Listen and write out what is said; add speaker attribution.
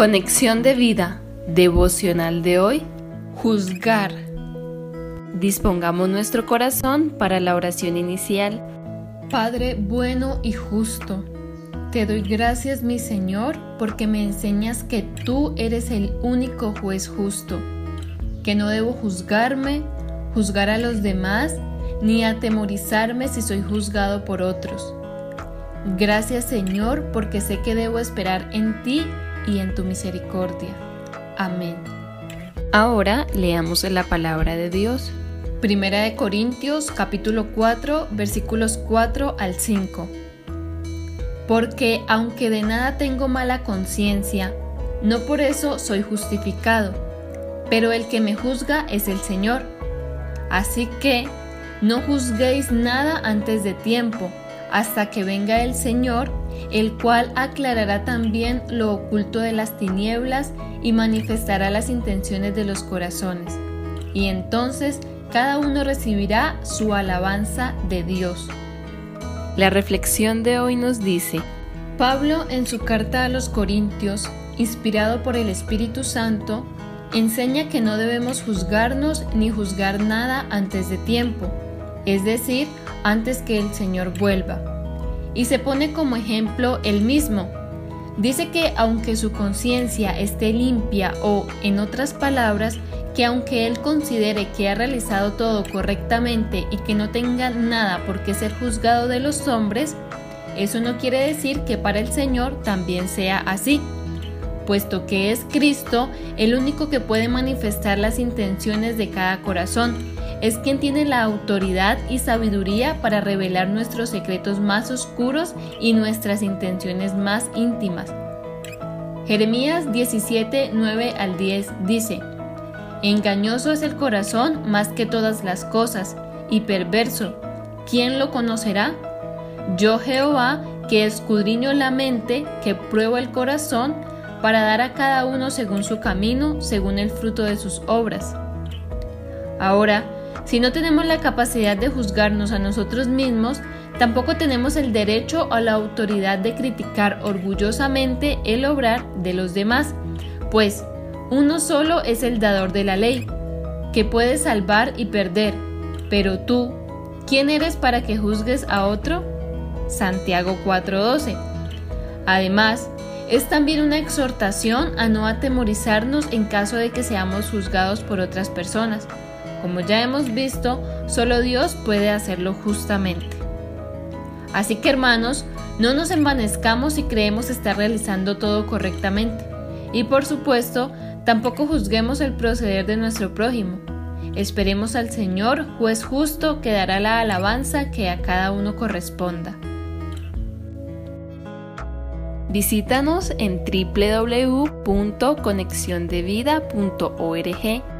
Speaker 1: Conexión de vida devocional de hoy. Juzgar. Dispongamos nuestro corazón para la oración inicial.
Speaker 2: Padre bueno y justo, te doy gracias mi Señor porque me enseñas que tú eres el único juez justo, que no debo juzgarme, juzgar a los demás, ni atemorizarme si soy juzgado por otros. Gracias Señor porque sé que debo esperar en ti y en tu misericordia. Amén.
Speaker 1: Ahora leamos la palabra de Dios.
Speaker 2: Primera de Corintios capítulo 4 versículos 4 al 5. Porque aunque de nada tengo mala conciencia, no por eso soy justificado, pero el que me juzga es el Señor. Así que no juzguéis nada antes de tiempo, hasta que venga el Señor el cual aclarará también lo oculto de las tinieblas y manifestará las intenciones de los corazones. Y entonces cada uno recibirá su alabanza de Dios.
Speaker 1: La reflexión de hoy nos dice,
Speaker 2: Pablo en su carta a los Corintios, inspirado por el Espíritu Santo, enseña que no debemos juzgarnos ni juzgar nada antes de tiempo, es decir, antes que el Señor vuelva y se pone como ejemplo él mismo. Dice que aunque su conciencia esté limpia o, en otras palabras, que aunque él considere que ha realizado todo correctamente y que no tenga nada por qué ser juzgado de los hombres, eso no quiere decir que para el Señor también sea así, puesto que es Cristo el único que puede manifestar las intenciones de cada corazón es quien tiene la autoridad y sabiduría para revelar nuestros secretos más oscuros y nuestras intenciones más íntimas. Jeremías 17, 9 al 10 dice, Engañoso es el corazón más que todas las cosas, y perverso. ¿Quién lo conocerá? Yo Jehová, que escudriño la mente, que pruebo el corazón, para dar a cada uno según su camino, según el fruto de sus obras. Ahora, si no tenemos la capacidad de juzgarnos a nosotros mismos, tampoco tenemos el derecho o la autoridad de criticar orgullosamente el obrar de los demás, pues uno solo es el dador de la ley, que puede salvar y perder. Pero tú, ¿quién eres para que juzgues a otro? Santiago 4:12. Además, es también una exhortación a no atemorizarnos en caso de que seamos juzgados por otras personas como ya hemos visto, solo Dios puede hacerlo justamente. Así que hermanos, no nos envanezcamos si creemos estar realizando todo correctamente. Y por supuesto, tampoco juzguemos el proceder de nuestro prójimo. Esperemos al Señor, juez justo, que dará la alabanza que a cada uno corresponda.
Speaker 1: Visítanos en www.conexiondevida.org